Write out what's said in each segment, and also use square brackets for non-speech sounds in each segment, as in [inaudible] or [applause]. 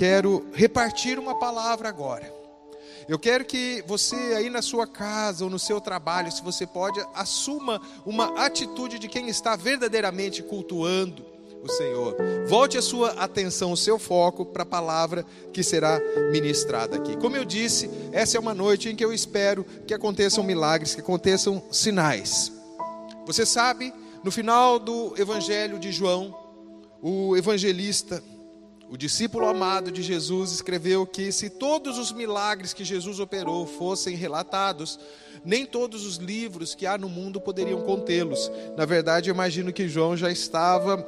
Quero repartir uma palavra agora. Eu quero que você aí na sua casa ou no seu trabalho, se você pode, assuma uma atitude de quem está verdadeiramente cultuando o Senhor. Volte a sua atenção, o seu foco para a palavra que será ministrada aqui. Como eu disse, essa é uma noite em que eu espero que aconteçam milagres, que aconteçam sinais. Você sabe, no final do Evangelho de João, o evangelista o discípulo amado de Jesus escreveu que se todos os milagres que Jesus operou fossem relatados, nem todos os livros que há no mundo poderiam contê-los. Na verdade, eu imagino que João já estava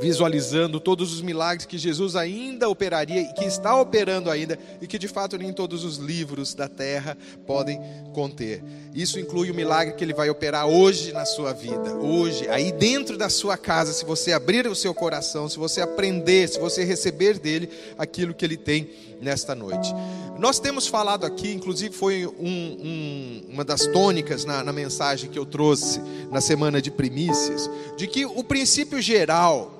visualizando todos os milagres que Jesus ainda operaria e que está operando ainda e que de fato nem todos os livros da terra podem conter. Isso inclui o milagre que ele vai operar hoje na sua vida, hoje, aí dentro da sua casa, se você abrir o seu coração, se você aprender, se você receber dele aquilo que ele tem nesta noite. Nós temos falado aqui, inclusive foi um, um, uma das tônicas na, na mensagem que eu trouxe na semana de primícias, de que o princípio geral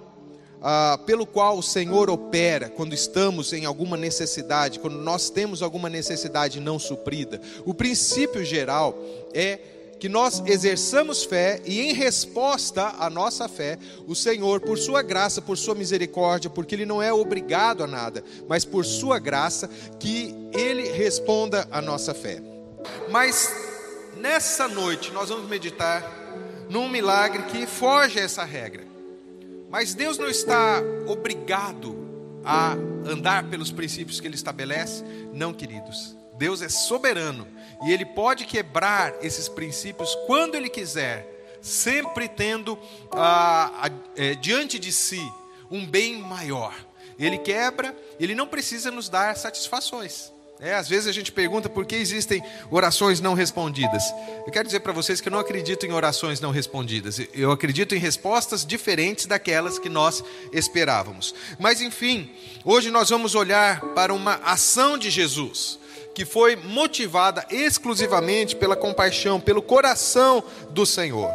ah, pelo qual o Senhor opera quando estamos em alguma necessidade, quando nós temos alguma necessidade não suprida. O princípio geral é que nós exerçamos fé e, em resposta à nossa fé, o Senhor, por Sua graça, por Sua misericórdia, porque Ele não é obrigado a nada, mas por Sua graça, que Ele responda à nossa fé. Mas nessa noite nós vamos meditar num milagre que foge a essa regra. Mas Deus não está obrigado a andar pelos princípios que Ele estabelece? Não, queridos. Deus é soberano e Ele pode quebrar esses princípios quando Ele quiser, sempre tendo ah, é, diante de si um bem maior. Ele quebra, Ele não precisa nos dar satisfações. É, às vezes a gente pergunta por que existem orações não respondidas. Eu quero dizer para vocês que eu não acredito em orações não respondidas. Eu acredito em respostas diferentes daquelas que nós esperávamos. Mas enfim, hoje nós vamos olhar para uma ação de Jesus que foi motivada exclusivamente pela compaixão, pelo coração do Senhor.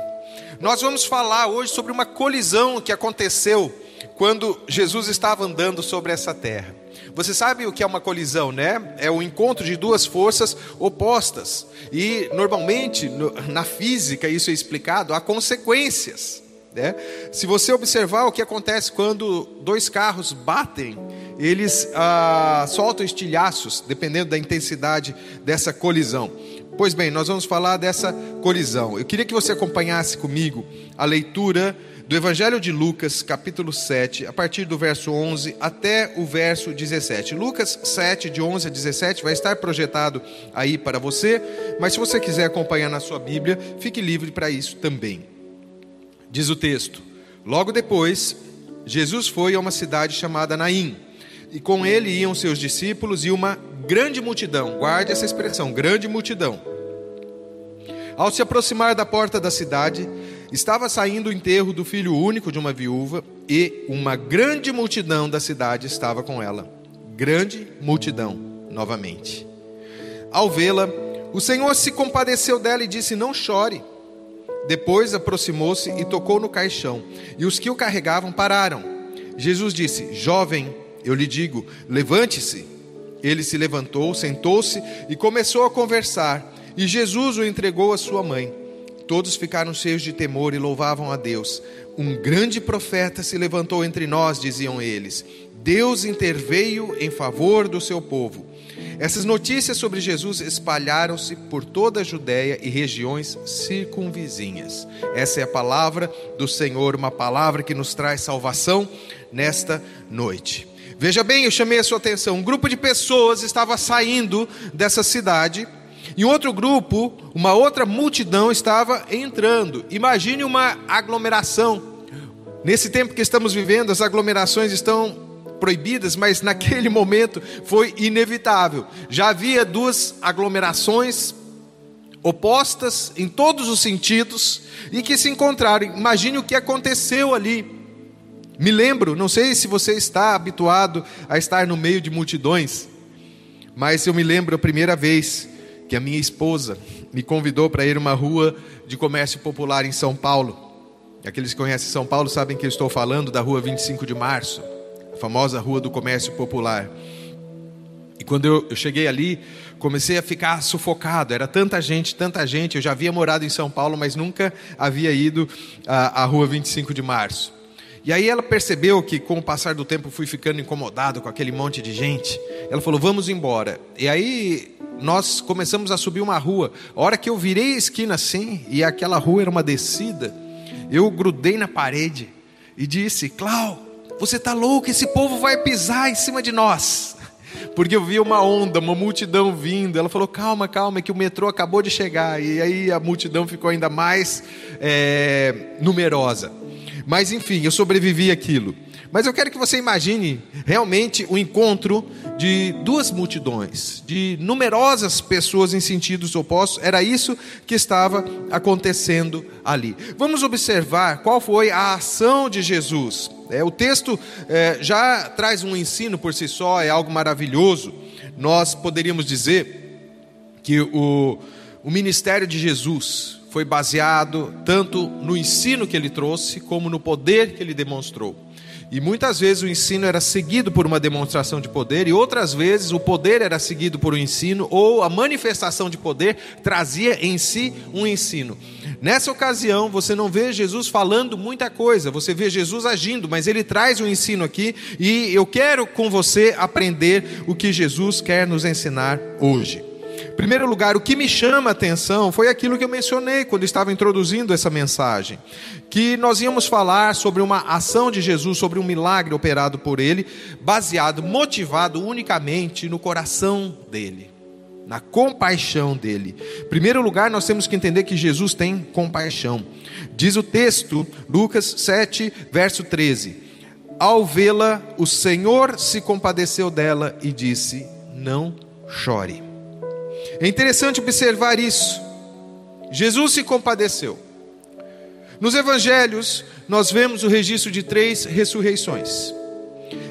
Nós vamos falar hoje sobre uma colisão que aconteceu quando Jesus estava andando sobre essa terra. Você sabe o que é uma colisão, né? É o encontro de duas forças opostas. E normalmente na física isso é explicado, há consequências. Né? Se você observar o que acontece quando dois carros batem, eles ah, soltam estilhaços, dependendo da intensidade dessa colisão. Pois bem, nós vamos falar dessa colisão. Eu queria que você acompanhasse comigo a leitura do Evangelho de Lucas, capítulo 7, a partir do verso 11 até o verso 17. Lucas 7, de 11 a 17, vai estar projetado aí para você, mas se você quiser acompanhar na sua Bíblia, fique livre para isso também. Diz o texto: Logo depois, Jesus foi a uma cidade chamada Naim, e com ele iam seus discípulos e uma grande multidão. Guarde essa expressão, grande multidão. Ao se aproximar da porta da cidade, Estava saindo o enterro do filho único de uma viúva e uma grande multidão da cidade estava com ela. Grande multidão, novamente. Ao vê-la, o Senhor se compadeceu dela e disse: Não chore. Depois aproximou-se e tocou no caixão, e os que o carregavam pararam. Jesus disse: Jovem, eu lhe digo, levante-se. Ele se levantou, sentou-se e começou a conversar, e Jesus o entregou à sua mãe. Todos ficaram cheios de temor e louvavam a Deus. Um grande profeta se levantou entre nós, diziam eles. Deus interveio em favor do seu povo. Essas notícias sobre Jesus espalharam-se por toda a Judéia e regiões circunvizinhas. Essa é a palavra do Senhor, uma palavra que nos traz salvação nesta noite. Veja bem, eu chamei a sua atenção. Um grupo de pessoas estava saindo dessa cidade e outro grupo, uma outra multidão estava entrando. Imagine uma aglomeração. Nesse tempo que estamos vivendo, as aglomerações estão proibidas, mas naquele [laughs] momento foi inevitável. Já havia duas aglomerações opostas em todos os sentidos e que se encontraram. Imagine o que aconteceu ali. Me lembro, não sei se você está habituado a estar no meio de multidões, mas eu me lembro a primeira vez que a minha esposa me convidou para ir a uma rua de comércio popular em São Paulo. Aqueles que conhecem São Paulo sabem que eu estou falando da rua 25 de março, famosa Rua do Comércio Popular. E quando eu, eu, cheguei ali, comecei a ficar sufocado. Era tanta gente, tanta gente. Eu já havia morado em São Paulo, mas nunca havia ido à, à Rua 25 de Março. E aí ela percebeu que com o passar do tempo fui ficando incomodado com aquele monte de gente. Ela falou: "Vamos embora". E aí nós começamos a subir uma rua. A hora que eu virei a esquina assim, e aquela rua era uma descida, eu grudei na parede e disse: "Clau, você está louco? Esse povo vai pisar em cima de nós". [laughs] Porque eu vi uma onda, uma multidão vindo. Ela falou: calma, calma, é que o metrô acabou de chegar. E aí a multidão ficou ainda mais é, numerosa. Mas enfim, eu sobrevivi aquilo. Mas eu quero que você imagine realmente o encontro de duas multidões, de numerosas pessoas em sentidos opostos. Era isso que estava acontecendo ali. Vamos observar qual foi a ação de Jesus. É, o texto é, já traz um ensino por si só, é algo maravilhoso. Nós poderíamos dizer que o, o ministério de Jesus foi baseado tanto no ensino que ele trouxe, como no poder que ele demonstrou. E muitas vezes o ensino era seguido por uma demonstração de poder, e outras vezes o poder era seguido por um ensino, ou a manifestação de poder trazia em si um ensino. Nessa ocasião, você não vê Jesus falando muita coisa, você vê Jesus agindo, mas ele traz um ensino aqui, e eu quero com você aprender o que Jesus quer nos ensinar hoje primeiro lugar, o que me chama a atenção foi aquilo que eu mencionei quando estava introduzindo essa mensagem, que nós íamos falar sobre uma ação de Jesus, sobre um milagre operado por ele, baseado, motivado unicamente no coração dele, na compaixão dele. Em primeiro lugar, nós temos que entender que Jesus tem compaixão. Diz o texto, Lucas 7, verso 13: Ao vê-la, o Senhor se compadeceu dela e disse: Não chore. É interessante observar isso. Jesus se compadeceu. Nos evangelhos, nós vemos o registro de três ressurreições.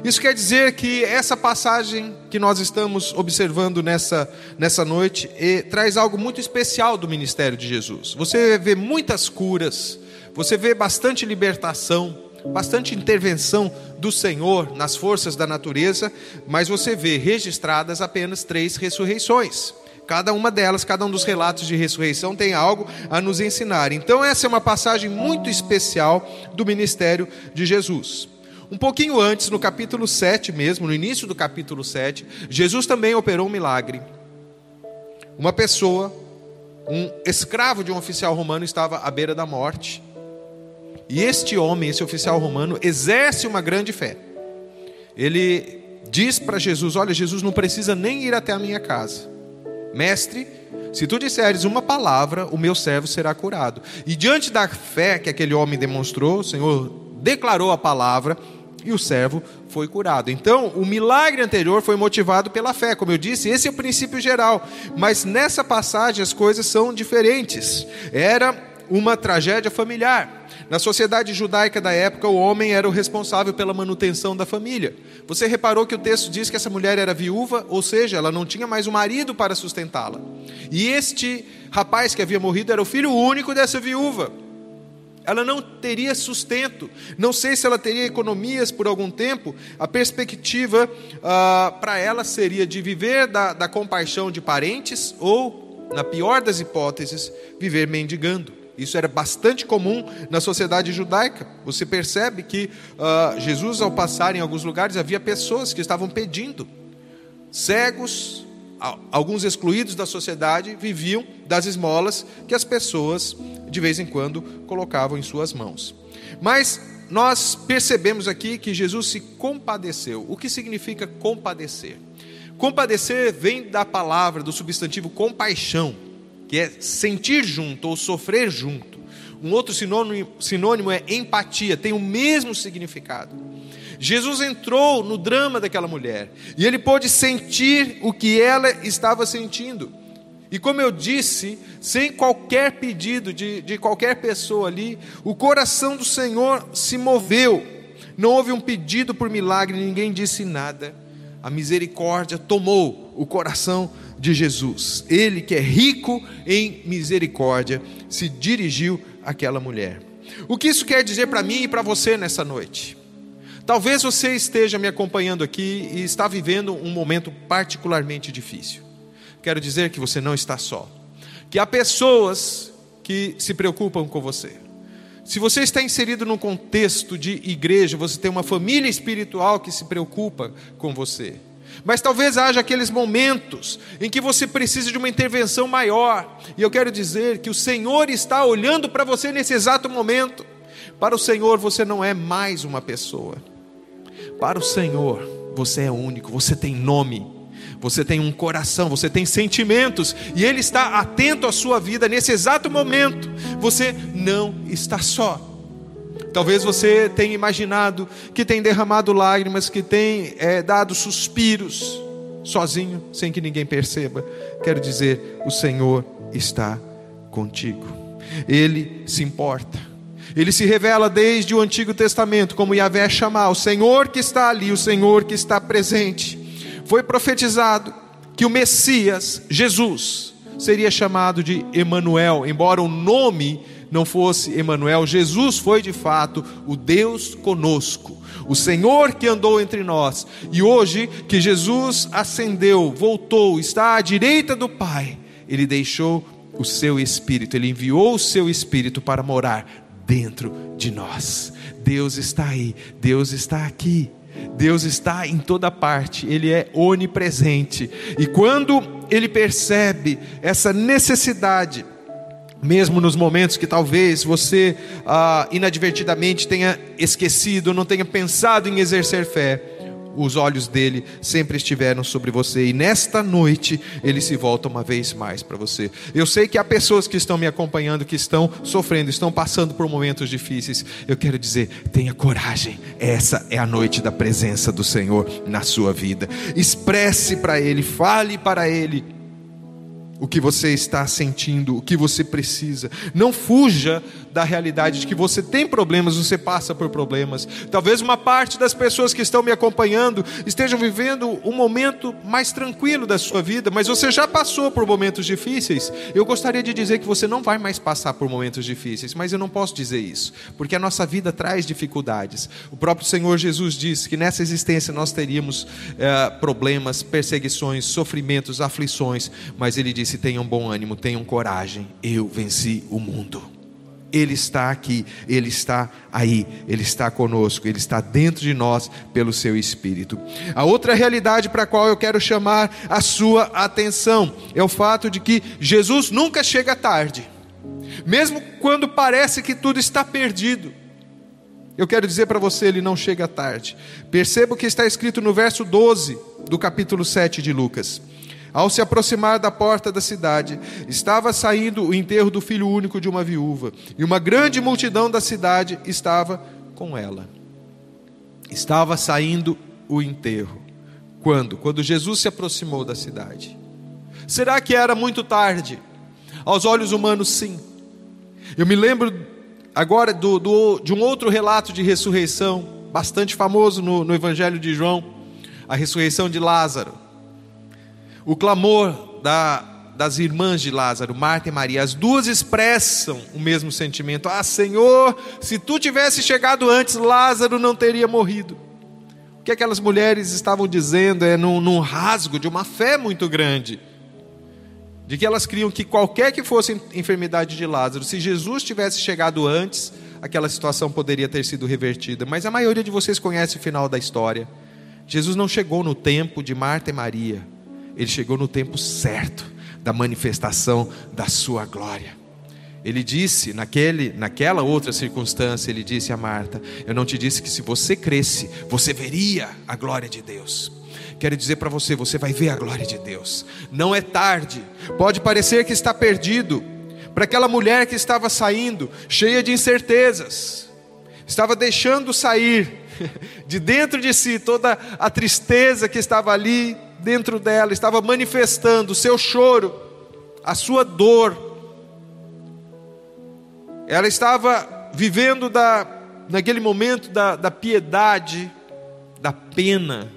Isso quer dizer que essa passagem que nós estamos observando nessa, nessa noite eh, traz algo muito especial do ministério de Jesus. Você vê muitas curas, você vê bastante libertação, bastante intervenção do Senhor nas forças da natureza, mas você vê registradas apenas três ressurreições. Cada uma delas, cada um dos relatos de ressurreição tem algo a nos ensinar. Então, essa é uma passagem muito especial do ministério de Jesus. Um pouquinho antes, no capítulo 7 mesmo, no início do capítulo 7, Jesus também operou um milagre. Uma pessoa, um escravo de um oficial romano, estava à beira da morte. E este homem, esse oficial romano, exerce uma grande fé. Ele diz para Jesus: Olha, Jesus não precisa nem ir até a minha casa. Mestre, se tu disseres uma palavra, o meu servo será curado. E diante da fé que aquele homem demonstrou, o Senhor declarou a palavra e o servo foi curado. Então, o milagre anterior foi motivado pela fé, como eu disse, esse é o princípio geral. Mas nessa passagem as coisas são diferentes. Era uma tragédia familiar. Na sociedade judaica da época, o homem era o responsável pela manutenção da família. Você reparou que o texto diz que essa mulher era viúva, ou seja, ela não tinha mais um marido para sustentá-la. E este rapaz que havia morrido era o filho único dessa viúva. Ela não teria sustento. Não sei se ela teria economias por algum tempo. A perspectiva ah, para ela seria de viver da, da compaixão de parentes ou, na pior das hipóteses, viver mendigando. Isso era bastante comum na sociedade judaica. Você percebe que uh, Jesus, ao passar em alguns lugares, havia pessoas que estavam pedindo. Cegos, alguns excluídos da sociedade, viviam das esmolas que as pessoas, de vez em quando, colocavam em suas mãos. Mas nós percebemos aqui que Jesus se compadeceu. O que significa compadecer? Compadecer vem da palavra, do substantivo compaixão que é sentir junto ou sofrer junto. Um outro sinônimo, sinônimo é empatia, tem o mesmo significado. Jesus entrou no drama daquela mulher e ele pôde sentir o que ela estava sentindo. E como eu disse, sem qualquer pedido de, de qualquer pessoa ali, o coração do Senhor se moveu. Não houve um pedido por milagre, ninguém disse nada. A misericórdia tomou o coração de Jesus. Ele que é rico em misericórdia se dirigiu àquela mulher. O que isso quer dizer para mim e para você nessa noite? Talvez você esteja me acompanhando aqui e está vivendo um momento particularmente difícil. Quero dizer que você não está só. Que há pessoas que se preocupam com você. Se você está inserido num contexto de igreja, você tem uma família espiritual que se preocupa com você. Mas talvez haja aqueles momentos em que você precisa de uma intervenção maior. E eu quero dizer que o Senhor está olhando para você nesse exato momento. Para o Senhor você não é mais uma pessoa. Para o Senhor, você é único, você tem nome, você tem um coração, você tem sentimentos, e Ele está atento à sua vida nesse exato momento. Você não está só. Talvez você tenha imaginado que tem derramado lágrimas, que tem é, dado suspiros, sozinho, sem que ninguém perceba. Quero dizer, o Senhor está contigo, Ele se importa. Ele se revela desde o Antigo Testamento como Yahvé chamar, o Senhor que está ali, o Senhor que está presente. Foi profetizado que o Messias, Jesus, seria chamado de Emanuel, embora o nome não fosse Emanuel, Jesus foi de fato o Deus conosco, o Senhor que andou entre nós. E hoje que Jesus ascendeu, voltou, está à direita do Pai, ele deixou o seu espírito, ele enviou o seu espírito para morar dentro de nós. Deus está aí, Deus está aqui. Deus está em toda parte, Ele é onipresente. E quando Ele percebe essa necessidade, mesmo nos momentos que talvez você ah, inadvertidamente tenha esquecido, não tenha pensado em exercer fé, os olhos dele sempre estiveram sobre você, e nesta noite ele se volta uma vez mais para você. Eu sei que há pessoas que estão me acompanhando, que estão sofrendo, estão passando por momentos difíceis. Eu quero dizer, tenha coragem, essa é a noite da presença do Senhor na sua vida. Expresse para Ele, fale para Ele o que você está sentindo, o que você precisa. Não fuja da realidade de que você tem problemas, você passa por problemas. Talvez uma parte das pessoas que estão me acompanhando estejam vivendo um momento mais tranquilo da sua vida, mas você já passou por momentos difíceis. Eu gostaria de dizer que você não vai mais passar por momentos difíceis, mas eu não posso dizer isso, porque a nossa vida traz dificuldades. O próprio Senhor Jesus disse que nessa existência nós teríamos eh, problemas, perseguições, sofrimentos, aflições, mas Ele disse: tenham bom ânimo, tenham coragem, eu venci o mundo. Ele está aqui, Ele está aí, Ele está conosco, Ele está dentro de nós pelo Seu Espírito. A outra realidade para a qual eu quero chamar a sua atenção é o fato de que Jesus nunca chega tarde, mesmo quando parece que tudo está perdido. Eu quero dizer para você, ele não chega tarde. Perceba o que está escrito no verso 12 do capítulo 7 de Lucas. Ao se aproximar da porta da cidade, estava saindo o enterro do filho único de uma viúva, e uma grande multidão da cidade estava com ela. Estava saindo o enterro. Quando? Quando Jesus se aproximou da cidade. Será que era muito tarde? Aos olhos humanos, sim. Eu me lembro agora do, do, de um outro relato de ressurreição, bastante famoso no, no Evangelho de João, a ressurreição de Lázaro. O clamor da, das irmãs de Lázaro, Marta e Maria, as duas expressam o mesmo sentimento: Ah, Senhor, se tu tivesse chegado antes, Lázaro não teria morrido. O que aquelas mulheres estavam dizendo é num, num rasgo de uma fé muito grande, de que elas criam que qualquer que fosse a enfermidade de Lázaro, se Jesus tivesse chegado antes, aquela situação poderia ter sido revertida. Mas a maioria de vocês conhece o final da história. Jesus não chegou no tempo de Marta e Maria ele chegou no tempo certo da manifestação da sua glória. Ele disse, naquele, naquela outra circunstância, ele disse a Marta: Eu não te disse que se você cresce, você veria a glória de Deus. Quero dizer para você: você vai ver a glória de Deus. Não é tarde, pode parecer que está perdido. Para aquela mulher que estava saindo, cheia de incertezas, estava deixando sair [laughs] de dentro de si toda a tristeza que estava ali, dentro dela, estava manifestando o seu choro, a sua dor. Ela estava vivendo da, naquele momento da, da piedade, da pena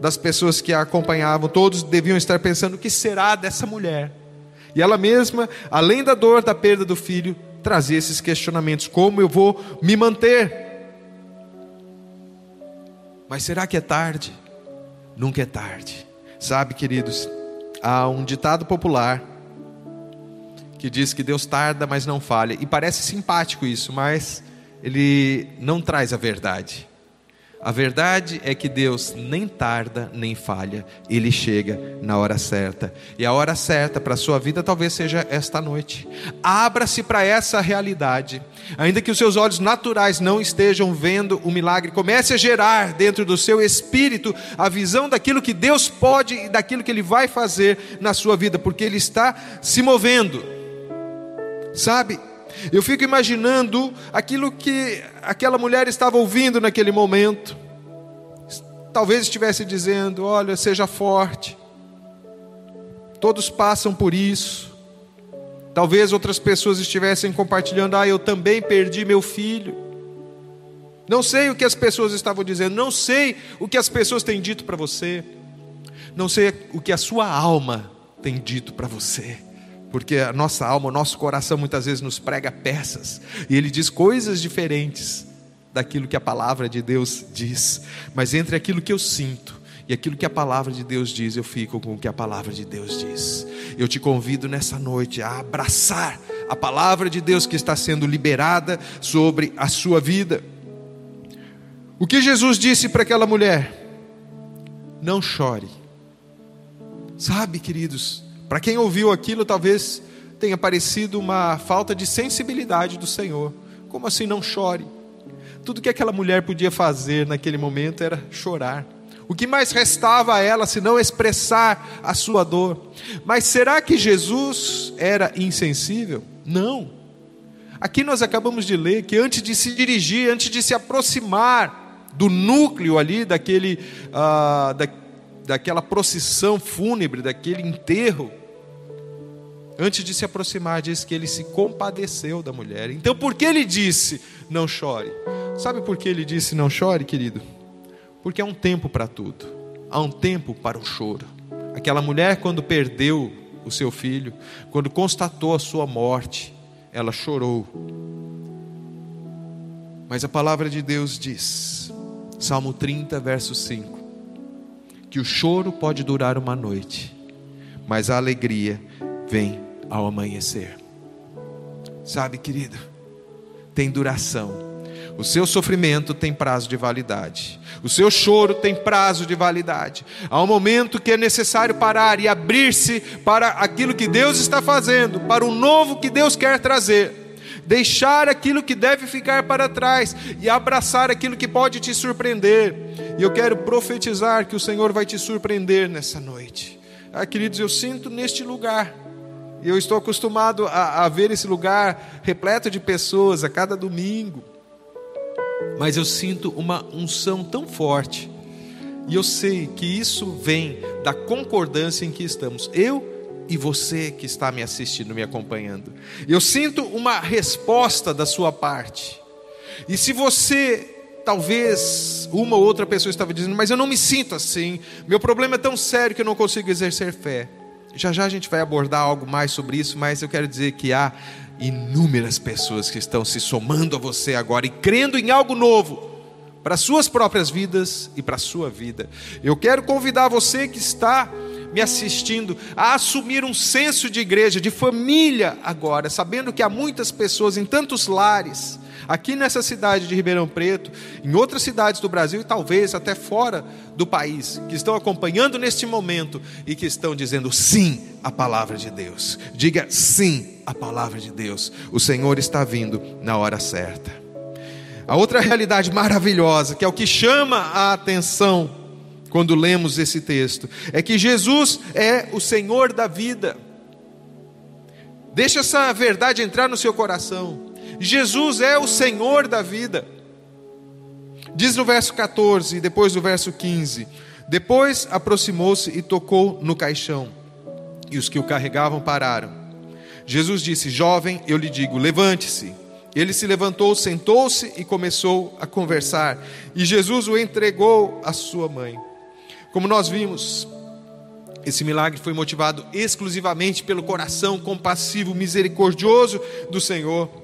das pessoas que a acompanhavam. Todos deviam estar pensando: o que será dessa mulher? E ela mesma, além da dor da perda do filho, trazia esses questionamentos: como eu vou me manter? Mas será que é tarde? Nunca é tarde. Sabe, queridos, há um ditado popular que diz que Deus tarda, mas não falha. E parece simpático isso, mas ele não traz a verdade. A verdade é que Deus nem tarda nem falha, Ele chega na hora certa. E a hora certa para a sua vida talvez seja esta noite. Abra-se para essa realidade. Ainda que os seus olhos naturais não estejam vendo o milagre, comece a gerar dentro do seu espírito a visão daquilo que Deus pode e daquilo que Ele vai fazer na sua vida, porque Ele está se movendo. Sabe? Eu fico imaginando aquilo que aquela mulher estava ouvindo naquele momento. Talvez estivesse dizendo: Olha, seja forte. Todos passam por isso. Talvez outras pessoas estivessem compartilhando: Ah, eu também perdi meu filho. Não sei o que as pessoas estavam dizendo, não sei o que as pessoas têm dito para você, não sei o que a sua alma tem dito para você porque a nossa alma, o nosso coração muitas vezes nos prega peças, e ele diz coisas diferentes daquilo que a palavra de Deus diz, mas entre aquilo que eu sinto e aquilo que a palavra de Deus diz, eu fico com o que a palavra de Deus diz. Eu te convido nessa noite a abraçar a palavra de Deus que está sendo liberada sobre a sua vida. O que Jesus disse para aquela mulher? Não chore. Sabe, queridos, para quem ouviu aquilo, talvez tenha parecido uma falta de sensibilidade do Senhor. Como assim não chore? Tudo que aquela mulher podia fazer naquele momento era chorar. O que mais restava a ela se não expressar a sua dor? Mas será que Jesus era insensível? Não. Aqui nós acabamos de ler que antes de se dirigir, antes de se aproximar do núcleo ali daquele, uh, da, daquela procissão fúnebre, daquele enterro, antes de se aproximar, diz que ele se compadeceu da mulher. Então, por que ele disse não chore? Sabe por que ele disse não chore, querido? Porque há um tempo para tudo, há um tempo para o choro. Aquela mulher, quando perdeu o seu filho, quando constatou a sua morte, ela chorou. Mas a palavra de Deus diz, Salmo 30, verso 5, que o choro pode durar uma noite, mas a alegria vem ao amanhecer. Sabe, querido, tem duração. O seu sofrimento tem prazo de validade. O seu choro tem prazo de validade. Há um momento que é necessário parar e abrir-se para aquilo que Deus está fazendo, para o novo que Deus quer trazer. Deixar aquilo que deve ficar para trás e abraçar aquilo que pode te surpreender. E eu quero profetizar que o Senhor vai te surpreender nessa noite. Ah, queridos, eu sinto neste lugar eu estou acostumado a, a ver esse lugar repleto de pessoas a cada domingo. Mas eu sinto uma unção tão forte. E eu sei que isso vem da concordância em que estamos. Eu e você que está me assistindo, me acompanhando. Eu sinto uma resposta da sua parte. E se você talvez uma ou outra pessoa estava dizendo, mas eu não me sinto assim, meu problema é tão sério que eu não consigo exercer fé. Já já a gente vai abordar algo mais sobre isso, mas eu quero dizer que há inúmeras pessoas que estão se somando a você agora e crendo em algo novo para suas próprias vidas e para a sua vida. Eu quero convidar você que está me assistindo a assumir um senso de igreja, de família agora, sabendo que há muitas pessoas em tantos lares aqui nessa cidade de Ribeirão Preto, em outras cidades do Brasil e talvez até fora do país, que estão acompanhando neste momento e que estão dizendo sim à palavra de Deus. Diga sim à palavra de Deus. O Senhor está vindo na hora certa. A outra realidade maravilhosa, que é o que chama a atenção quando lemos esse texto, é que Jesus é o Senhor da vida. Deixa essa verdade entrar no seu coração. Jesus é o Senhor da vida. Diz no verso 14 e depois no verso 15: Depois aproximou-se e tocou no caixão, e os que o carregavam pararam. Jesus disse: Jovem, eu lhe digo, levante-se. Ele se levantou, sentou-se e começou a conversar. E Jesus o entregou à sua mãe. Como nós vimos, esse milagre foi motivado exclusivamente pelo coração compassivo, misericordioso do Senhor.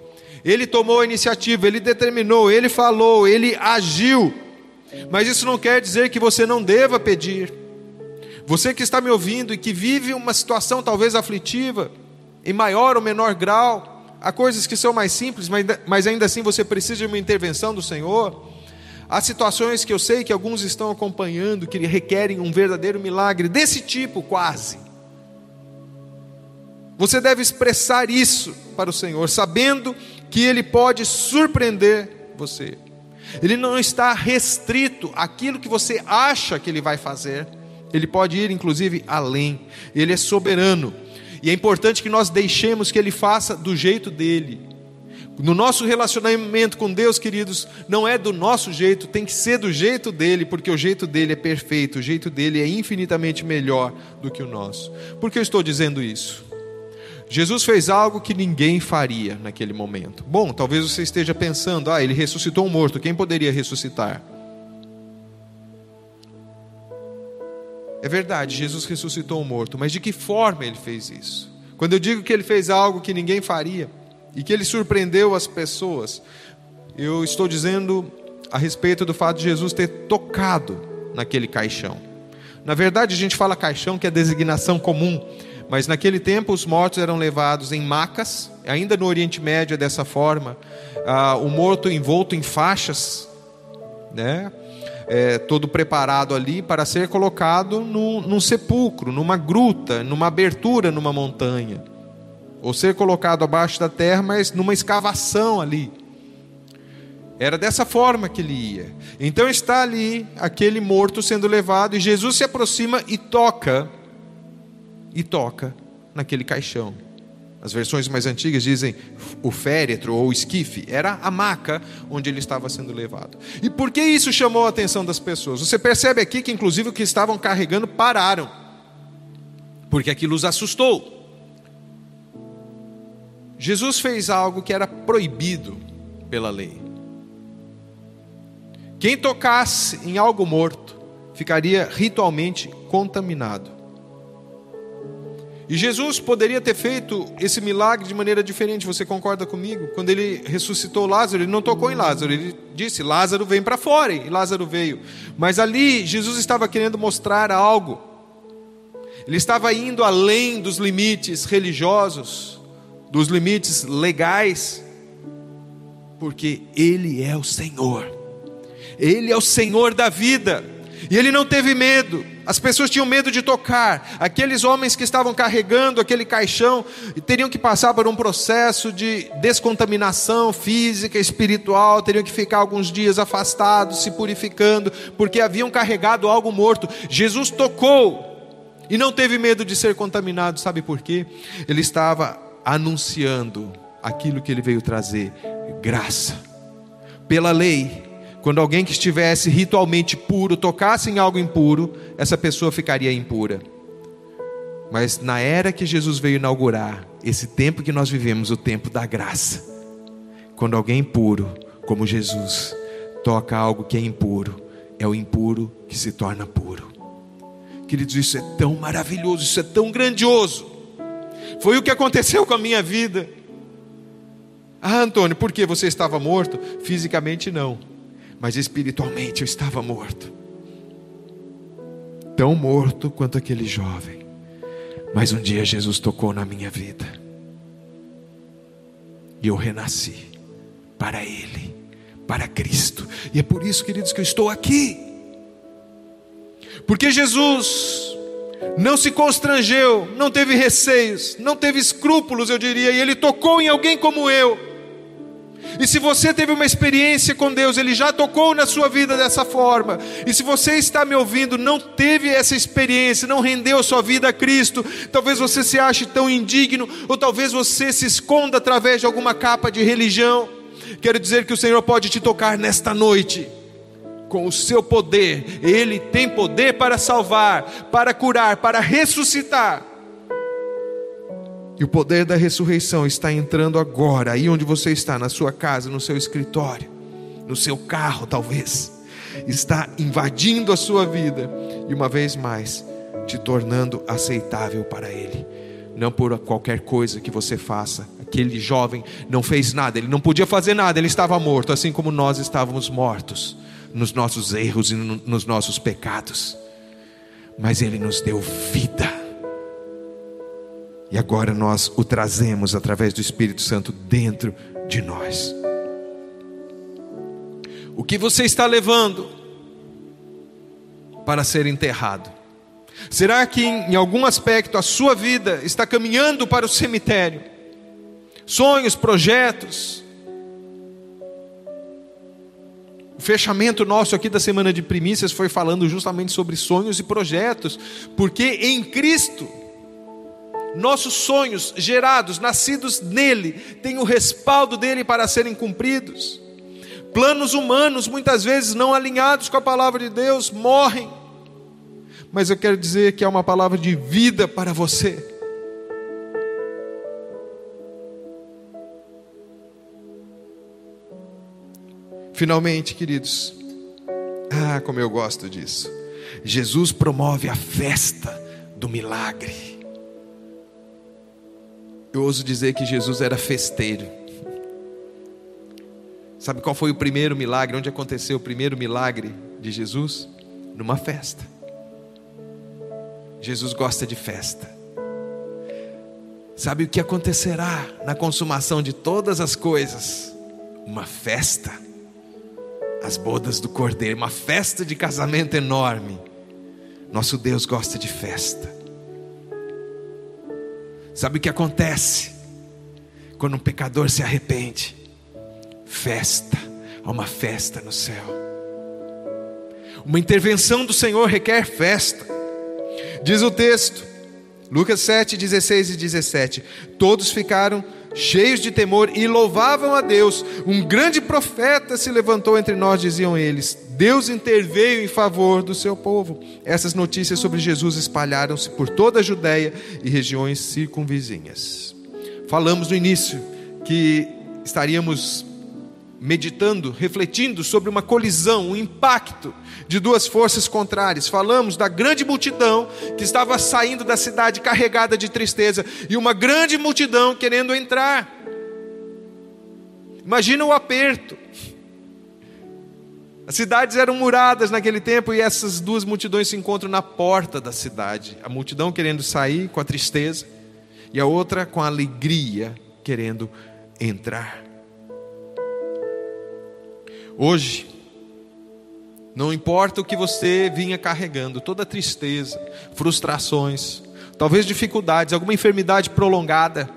Ele tomou a iniciativa, ele determinou, ele falou, ele agiu. Mas isso não quer dizer que você não deva pedir. Você que está me ouvindo e que vive uma situação talvez aflitiva, em maior ou menor grau, há coisas que são mais simples, mas, mas ainda assim você precisa de uma intervenção do Senhor. Há situações que eu sei que alguns estão acompanhando que requerem um verdadeiro milagre, desse tipo quase. Você deve expressar isso para o Senhor, sabendo que Ele pode surpreender você. Ele não está restrito àquilo que você acha que Ele vai fazer, Ele pode ir inclusive além, Ele é soberano, e é importante que nós deixemos que Ele faça do jeito dele. No nosso relacionamento com Deus, queridos, não é do nosso jeito, tem que ser do jeito dele, porque o jeito dele é perfeito, o jeito dele é infinitamente melhor do que o nosso. Por que eu estou dizendo isso? Jesus fez algo que ninguém faria naquele momento. Bom, talvez você esteja pensando, ah, ele ressuscitou um morto, quem poderia ressuscitar? É verdade, Jesus ressuscitou um morto, mas de que forma ele fez isso? Quando eu digo que ele fez algo que ninguém faria e que ele surpreendeu as pessoas, eu estou dizendo a respeito do fato de Jesus ter tocado naquele caixão. Na verdade, a gente fala caixão, que é designação comum, mas naquele tempo os mortos eram levados em macas, ainda no Oriente Médio é dessa forma, ah, o morto envolto em faixas, né? É, todo preparado ali para ser colocado no, num sepulcro, numa gruta, numa abertura numa montanha, ou ser colocado abaixo da terra, mas numa escavação ali. Era dessa forma que ele ia. Então está ali aquele morto sendo levado e Jesus se aproxima e toca e toca naquele caixão. As versões mais antigas dizem o féretro ou o esquife, era a maca onde ele estava sendo levado. E por que isso chamou a atenção das pessoas? Você percebe aqui que, inclusive, o que estavam carregando pararam, porque aquilo os assustou. Jesus fez algo que era proibido pela lei. Quem tocasse em algo morto ficaria ritualmente contaminado. E Jesus poderia ter feito esse milagre de maneira diferente, você concorda comigo? Quando ele ressuscitou Lázaro, ele não tocou em Lázaro, ele disse: Lázaro vem para fora, e Lázaro veio. Mas ali, Jesus estava querendo mostrar algo, ele estava indo além dos limites religiosos, dos limites legais, porque Ele é o Senhor, Ele é o Senhor da vida, e Ele não teve medo, as pessoas tinham medo de tocar. Aqueles homens que estavam carregando aquele caixão teriam que passar por um processo de descontaminação física, espiritual, teriam que ficar alguns dias afastados, se purificando, porque haviam carregado algo morto. Jesus tocou e não teve medo de ser contaminado, sabe por quê? Ele estava anunciando aquilo que ele veio trazer: graça. Pela lei, quando alguém que estivesse ritualmente puro tocasse em algo impuro, essa pessoa ficaria impura. Mas na era que Jesus veio inaugurar, esse tempo que nós vivemos, o tempo da graça, quando alguém puro, como Jesus, toca algo que é impuro, é o impuro que se torna puro. Queridos, isso é tão maravilhoso, isso é tão grandioso. Foi o que aconteceu com a minha vida. Ah, Antônio, por que você estava morto? Fisicamente não mas espiritualmente eu estava morto. Tão morto quanto aquele jovem. Mas um dia Jesus tocou na minha vida. E eu renasci para Ele, para Cristo. E é por isso, queridos, que eu estou aqui. Porque Jesus não se constrangeu, não teve receios, não teve escrúpulos, eu diria, e Ele tocou em alguém como eu e se você teve uma experiência com Deus, Ele já tocou na sua vida dessa forma. E se você está me ouvindo, não teve essa experiência, não rendeu sua vida a Cristo, talvez você se ache tão indigno, ou talvez você se esconda através de alguma capa de religião. Quero dizer que o Senhor pode te tocar nesta noite com o seu poder. Ele tem poder para salvar, para curar, para ressuscitar. E o poder da ressurreição está entrando agora, aí onde você está, na sua casa, no seu escritório, no seu carro, talvez. Está invadindo a sua vida e uma vez mais te tornando aceitável para Ele. Não por qualquer coisa que você faça. Aquele jovem não fez nada, ele não podia fazer nada, ele estava morto, assim como nós estávamos mortos nos nossos erros e nos nossos pecados, mas Ele nos deu vida. E agora nós o trazemos através do Espírito Santo dentro de nós. O que você está levando para ser enterrado? Será que em algum aspecto a sua vida está caminhando para o cemitério? Sonhos, projetos. O fechamento nosso aqui da semana de primícias foi falando justamente sobre sonhos e projetos, porque em Cristo nossos sonhos gerados, nascidos nele, têm o respaldo dele para serem cumpridos. Planos humanos, muitas vezes não alinhados com a palavra de Deus, morrem. Mas eu quero dizer que há uma palavra de vida para você. Finalmente, queridos, ah, como eu gosto disso. Jesus promove a festa do milagre. Eu ouso dizer que Jesus era festeiro. Sabe qual foi o primeiro milagre? Onde aconteceu o primeiro milagre de Jesus? Numa festa. Jesus gosta de festa. Sabe o que acontecerá na consumação de todas as coisas? Uma festa. As bodas do cordeiro, uma festa de casamento enorme. Nosso Deus gosta de festa. Sabe o que acontece quando um pecador se arrepende? Festa, há uma festa no céu. Uma intervenção do Senhor requer festa. Diz o texto, Lucas 7, 16 e 17: Todos ficaram cheios de temor e louvavam a Deus. Um grande profeta se levantou entre nós, diziam eles. Deus interveio em favor do seu povo. Essas notícias sobre Jesus espalharam-se por toda a Judéia e regiões circunvizinhas. Falamos no início que estaríamos meditando, refletindo sobre uma colisão, um impacto de duas forças contrárias. Falamos da grande multidão que estava saindo da cidade carregada de tristeza e uma grande multidão querendo entrar. Imagina o aperto. As cidades eram muradas naquele tempo e essas duas multidões se encontram na porta da cidade. A multidão querendo sair com a tristeza e a outra com a alegria querendo entrar. Hoje, não importa o que você vinha carregando, toda tristeza, frustrações, talvez dificuldades, alguma enfermidade prolongada,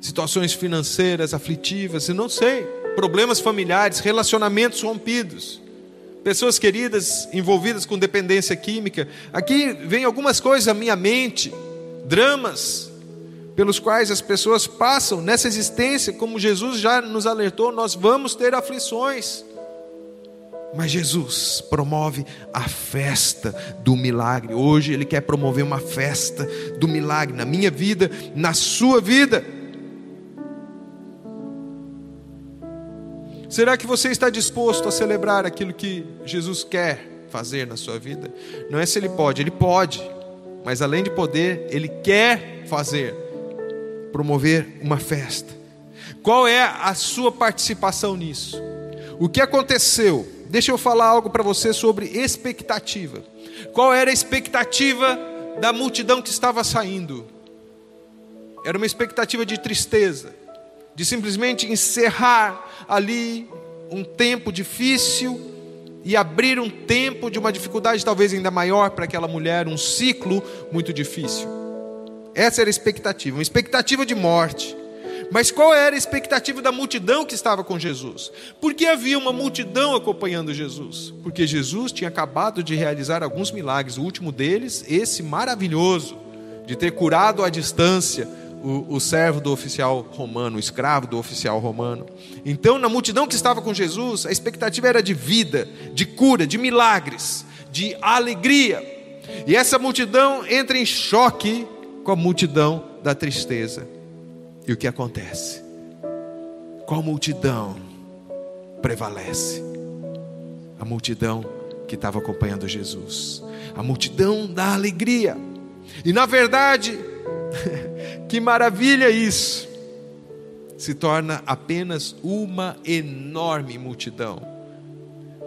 situações financeiras aflitivas, eu não sei, problemas familiares, relacionamentos rompidos, pessoas queridas envolvidas com dependência química. Aqui vem algumas coisas à minha mente, dramas, pelos quais as pessoas passam nessa existência, como Jesus já nos alertou, nós vamos ter aflições. Mas Jesus promove a festa do milagre. Hoje Ele quer promover uma festa do milagre na minha vida, na sua vida. Será que você está disposto a celebrar aquilo que Jesus quer fazer na sua vida? Não é se Ele pode, Ele pode, mas além de poder, Ele quer fazer promover uma festa. Qual é a sua participação nisso? O que aconteceu? Deixa eu falar algo para você sobre expectativa. Qual era a expectativa da multidão que estava saindo? Era uma expectativa de tristeza, de simplesmente encerrar ali um tempo difícil e abrir um tempo de uma dificuldade talvez ainda maior para aquela mulher, um ciclo muito difícil. Essa era a expectativa, uma expectativa de morte. Mas qual era a expectativa da multidão que estava com Jesus? Porque havia uma multidão acompanhando Jesus? Porque Jesus tinha acabado de realizar alguns milagres, o último deles, esse maravilhoso, de ter curado à distância o, o, servo do oficial romano, o escravo do oficial romano. Então, na multidão que estava com Jesus, a expectativa era de vida, de cura, de milagres, de alegria. E essa multidão entra em choque com a multidão da tristeza. E o que acontece? Qual multidão prevalece? A multidão que estava acompanhando Jesus, a multidão da alegria. E na verdade, [laughs] que maravilha isso! se torna apenas uma enorme multidão,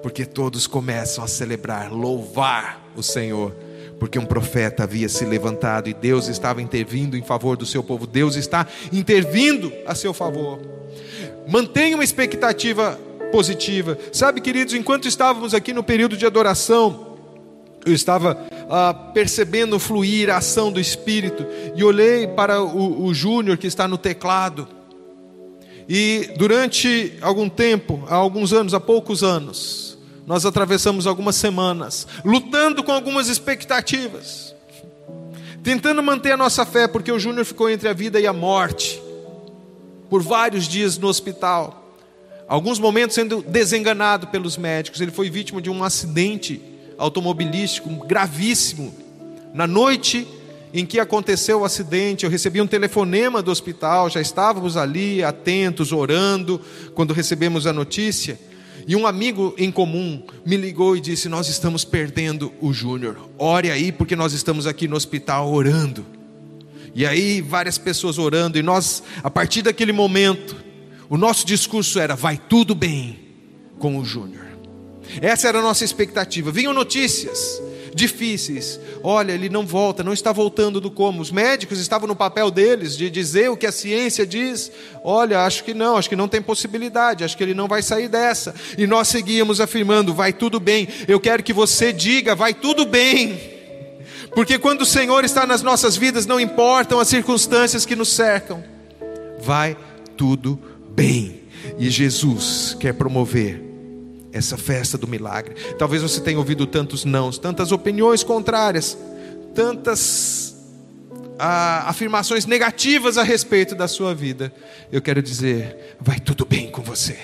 porque todos começam a celebrar, louvar o Senhor, porque um profeta havia se levantado e Deus estava intervindo em favor do seu povo, Deus está intervindo a seu favor. Mantenha uma expectativa positiva. Sabe, queridos, enquanto estávamos aqui no período de adoração, eu estava ah, percebendo fluir a ação do Espírito e olhei para o, o Júnior que está no teclado. E durante algum tempo, há alguns anos, há poucos anos, nós atravessamos algumas semanas lutando com algumas expectativas, tentando manter a nossa fé, porque o Júnior ficou entre a vida e a morte, por vários dias no hospital. Alguns momentos sendo desenganado pelos médicos, ele foi vítima de um acidente automobilístico gravíssimo. Na noite em que aconteceu o acidente, eu recebi um telefonema do hospital, já estávamos ali atentos, orando, quando recebemos a notícia. E um amigo em comum me ligou e disse: Nós estamos perdendo o Júnior. Ore aí, porque nós estamos aqui no hospital orando. E aí, várias pessoas orando, e nós, a partir daquele momento, o nosso discurso era: Vai tudo bem com o Júnior. Essa era a nossa expectativa. Vinham notícias difíceis. Olha, ele não volta, não está voltando do como. Os médicos estavam no papel deles de dizer o que a ciência diz. Olha, acho que não, acho que não tem possibilidade, acho que ele não vai sair dessa. E nós seguíamos afirmando: vai tudo bem. Eu quero que você diga: vai tudo bem. Porque quando o Senhor está nas nossas vidas, não importam as circunstâncias que nos cercam, vai tudo bem. E Jesus quer promover essa festa do milagre. Talvez você tenha ouvido tantos nãos, tantas opiniões contrárias, tantas ah, afirmações negativas a respeito da sua vida. Eu quero dizer, vai tudo bem com você.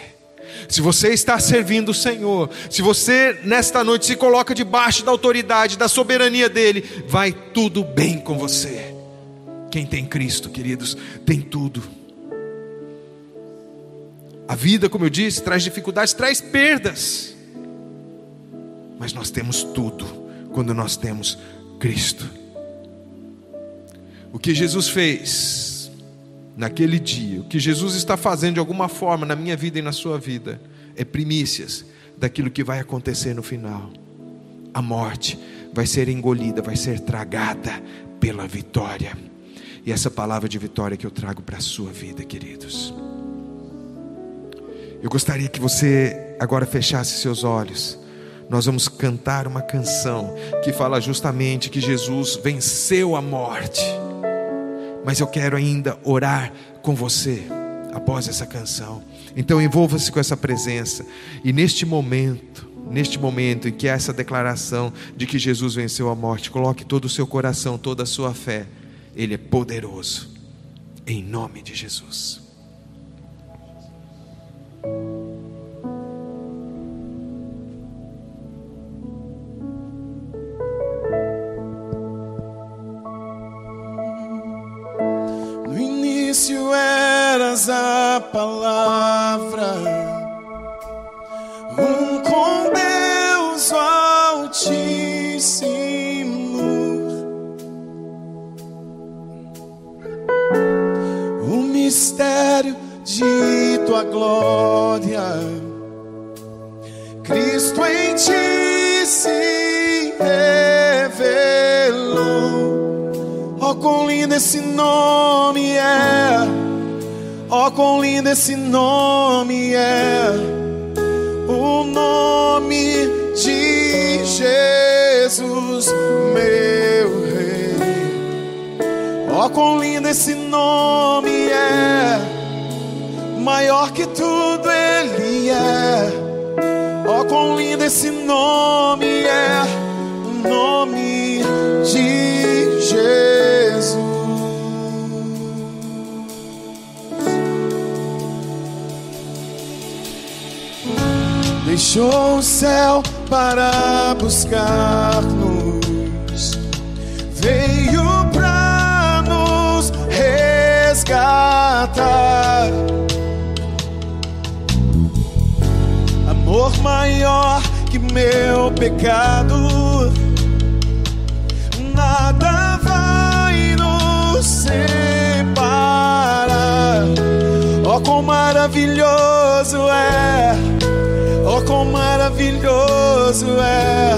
Se você está servindo o Senhor, se você nesta noite se coloca debaixo da autoridade, da soberania dEle, vai tudo bem com você. Quem tem Cristo, queridos, tem tudo. A vida, como eu disse, traz dificuldades, traz perdas. Mas nós temos tudo quando nós temos Cristo. O que Jesus fez naquele dia, o que Jesus está fazendo de alguma forma na minha vida e na sua vida, é primícias daquilo que vai acontecer no final. A morte vai ser engolida, vai ser tragada pela vitória. E essa palavra de vitória que eu trago para a sua vida, queridos. Eu gostaria que você agora fechasse seus olhos. Nós vamos cantar uma canção que fala justamente que Jesus venceu a morte. Mas eu quero ainda orar com você após essa canção. Então envolva-se com essa presença. E neste momento, neste momento em que há essa declaração de que Jesus venceu a morte, coloque todo o seu coração, toda a sua fé. Ele é poderoso. Em nome de Jesus. Palavra, quão lindo esse nome é! O nome de Jesus, meu Rei. Oh, quão lindo esse nome é! Maior que tudo Ele é. Oh, quão lindo esse nome é! Deixou o céu para buscar-nos, veio para nos resgatar. Amor maior que meu pecado, nada vai nos separar. Oh, maravilhoso é, oh, quão maravilhoso é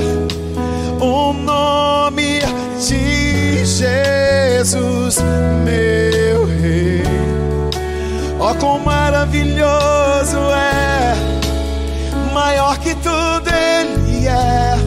o nome de Jesus, meu Rei. Oh, quão maravilhoso é, maior que tudo Ele é.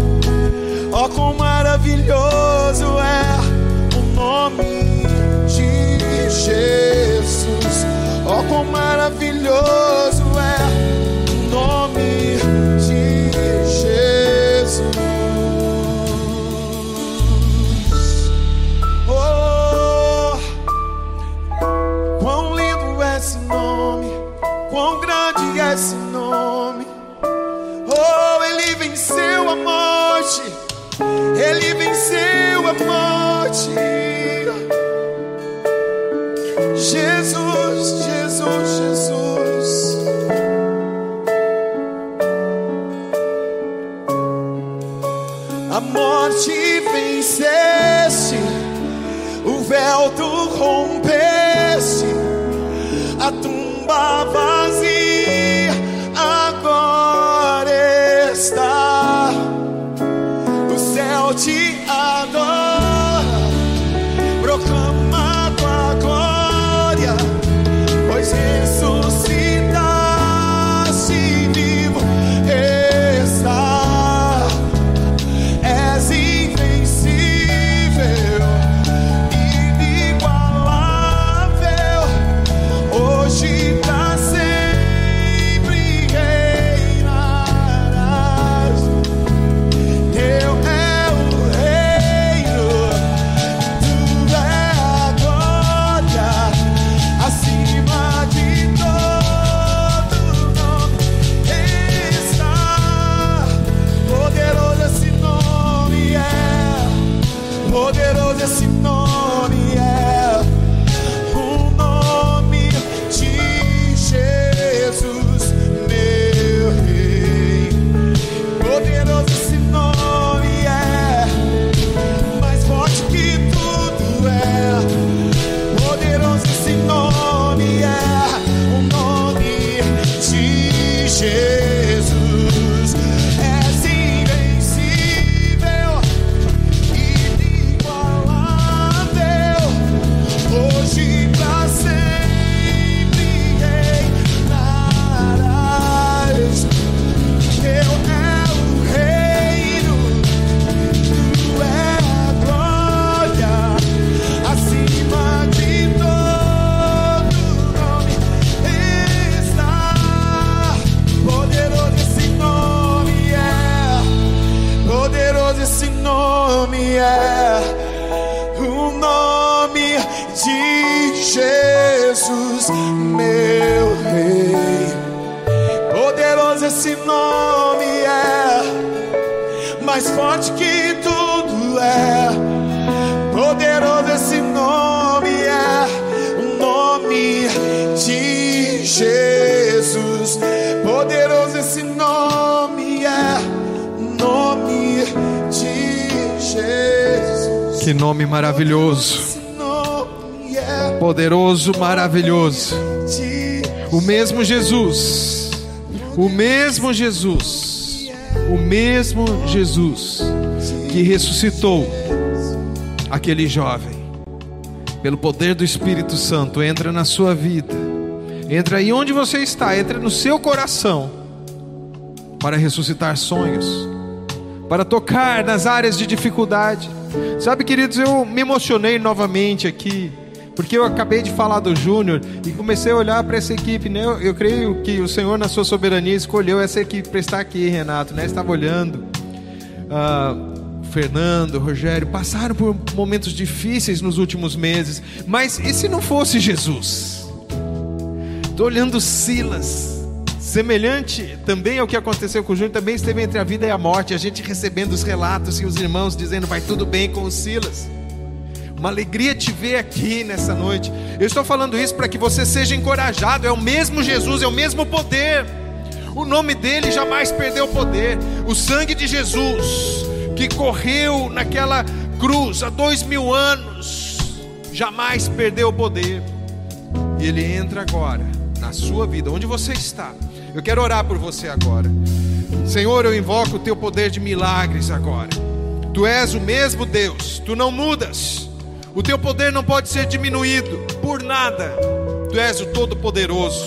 Esse nome é, nome de Jesus. Que nome maravilhoso, é poderoso, maravilhoso. O mesmo Jesus, o mesmo Jesus, o mesmo Jesus que ressuscitou aquele jovem, pelo poder do Espírito Santo, entra na sua vida, entra aí onde você está, entra no seu coração, para ressuscitar sonhos, para tocar nas áreas de dificuldade. Sabe, queridos, eu me emocionei novamente aqui, porque eu acabei de falar do Júnior e comecei a olhar para essa equipe, né? Eu, eu creio que o Senhor, na sua soberania, escolheu essa equipe para estar aqui, Renato, né? Estava olhando. Ah, Fernando, Rogério, passaram por momentos difíceis nos últimos meses, mas e se não fosse Jesus? Estou olhando Silas, semelhante também ao que aconteceu com o Júnior, também esteve entre a vida e a morte, a gente recebendo os relatos e os irmãos dizendo vai tudo bem com o Silas. Uma alegria te ver aqui nessa noite. Eu estou falando isso para que você seja encorajado. É o mesmo Jesus, é o mesmo poder. O nome dele jamais perdeu poder. O sangue de Jesus que correu naquela cruz há dois mil anos jamais perdeu o poder. E ele entra agora na sua vida, onde você está. Eu quero orar por você agora. Senhor, eu invoco o teu poder de milagres agora. Tu és o mesmo Deus, tu não mudas. O teu poder não pode ser diminuído por nada. Tu és o Todo-Poderoso.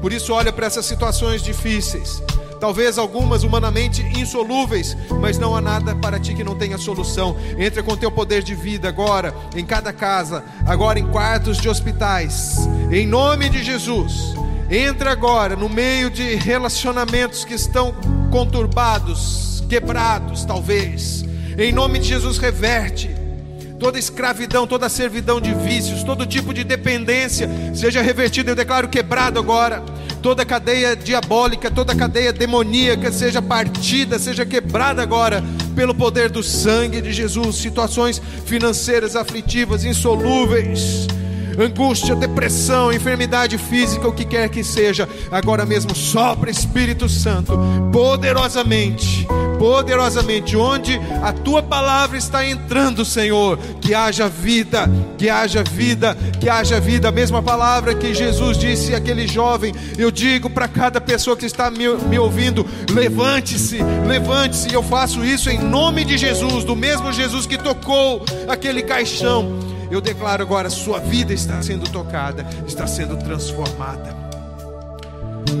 Por isso, olha para essas situações difíceis talvez algumas humanamente insolúveis, mas não há nada para ti que não tenha solução. Entra com teu poder de vida agora em cada casa, agora em quartos de hospitais, em nome de Jesus. Entra agora no meio de relacionamentos que estão conturbados, quebrados, talvez. Em nome de Jesus, reverte toda escravidão, toda servidão de vícios, todo tipo de dependência seja revertida. Eu declaro quebrado agora toda cadeia diabólica, toda cadeia demoníaca seja partida, seja quebrada agora pelo poder do sangue de Jesus. Situações financeiras aflitivas, insolúveis, angústia, depressão, enfermidade física, o que quer que seja, agora mesmo sopra Espírito Santo poderosamente poderosamente, onde a tua palavra está entrando, Senhor, que haja vida, que haja vida, que haja vida. A mesma palavra que Jesus disse àquele jovem, eu digo para cada pessoa que está me, me ouvindo: levante-se, levante-se. Eu faço isso em nome de Jesus, do mesmo Jesus que tocou aquele caixão. Eu declaro agora: sua vida está sendo tocada, está sendo transformada.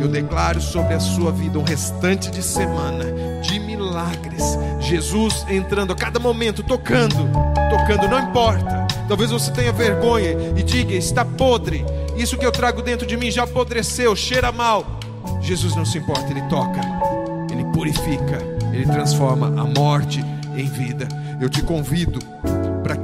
Eu declaro sobre a sua vida um restante de semana de milagres. Jesus entrando a cada momento, tocando, tocando, não importa. Talvez você tenha vergonha e diga: está podre. Isso que eu trago dentro de mim já apodreceu, cheira mal. Jesus não se importa, ele toca, ele purifica, ele transforma a morte em vida. Eu te convido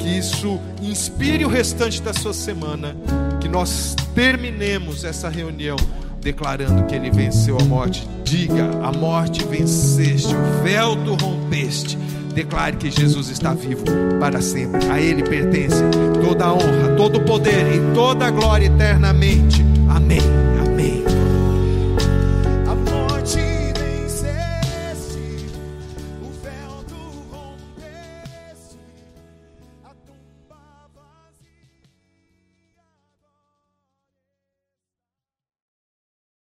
que isso inspire o restante da sua semana, que nós terminemos essa reunião declarando que ele venceu a morte. Diga: a morte venceste, o véu tu rompeste. Declare que Jesus está vivo para sempre. A Ele pertence toda a honra, todo o poder e toda a glória eternamente. Amém.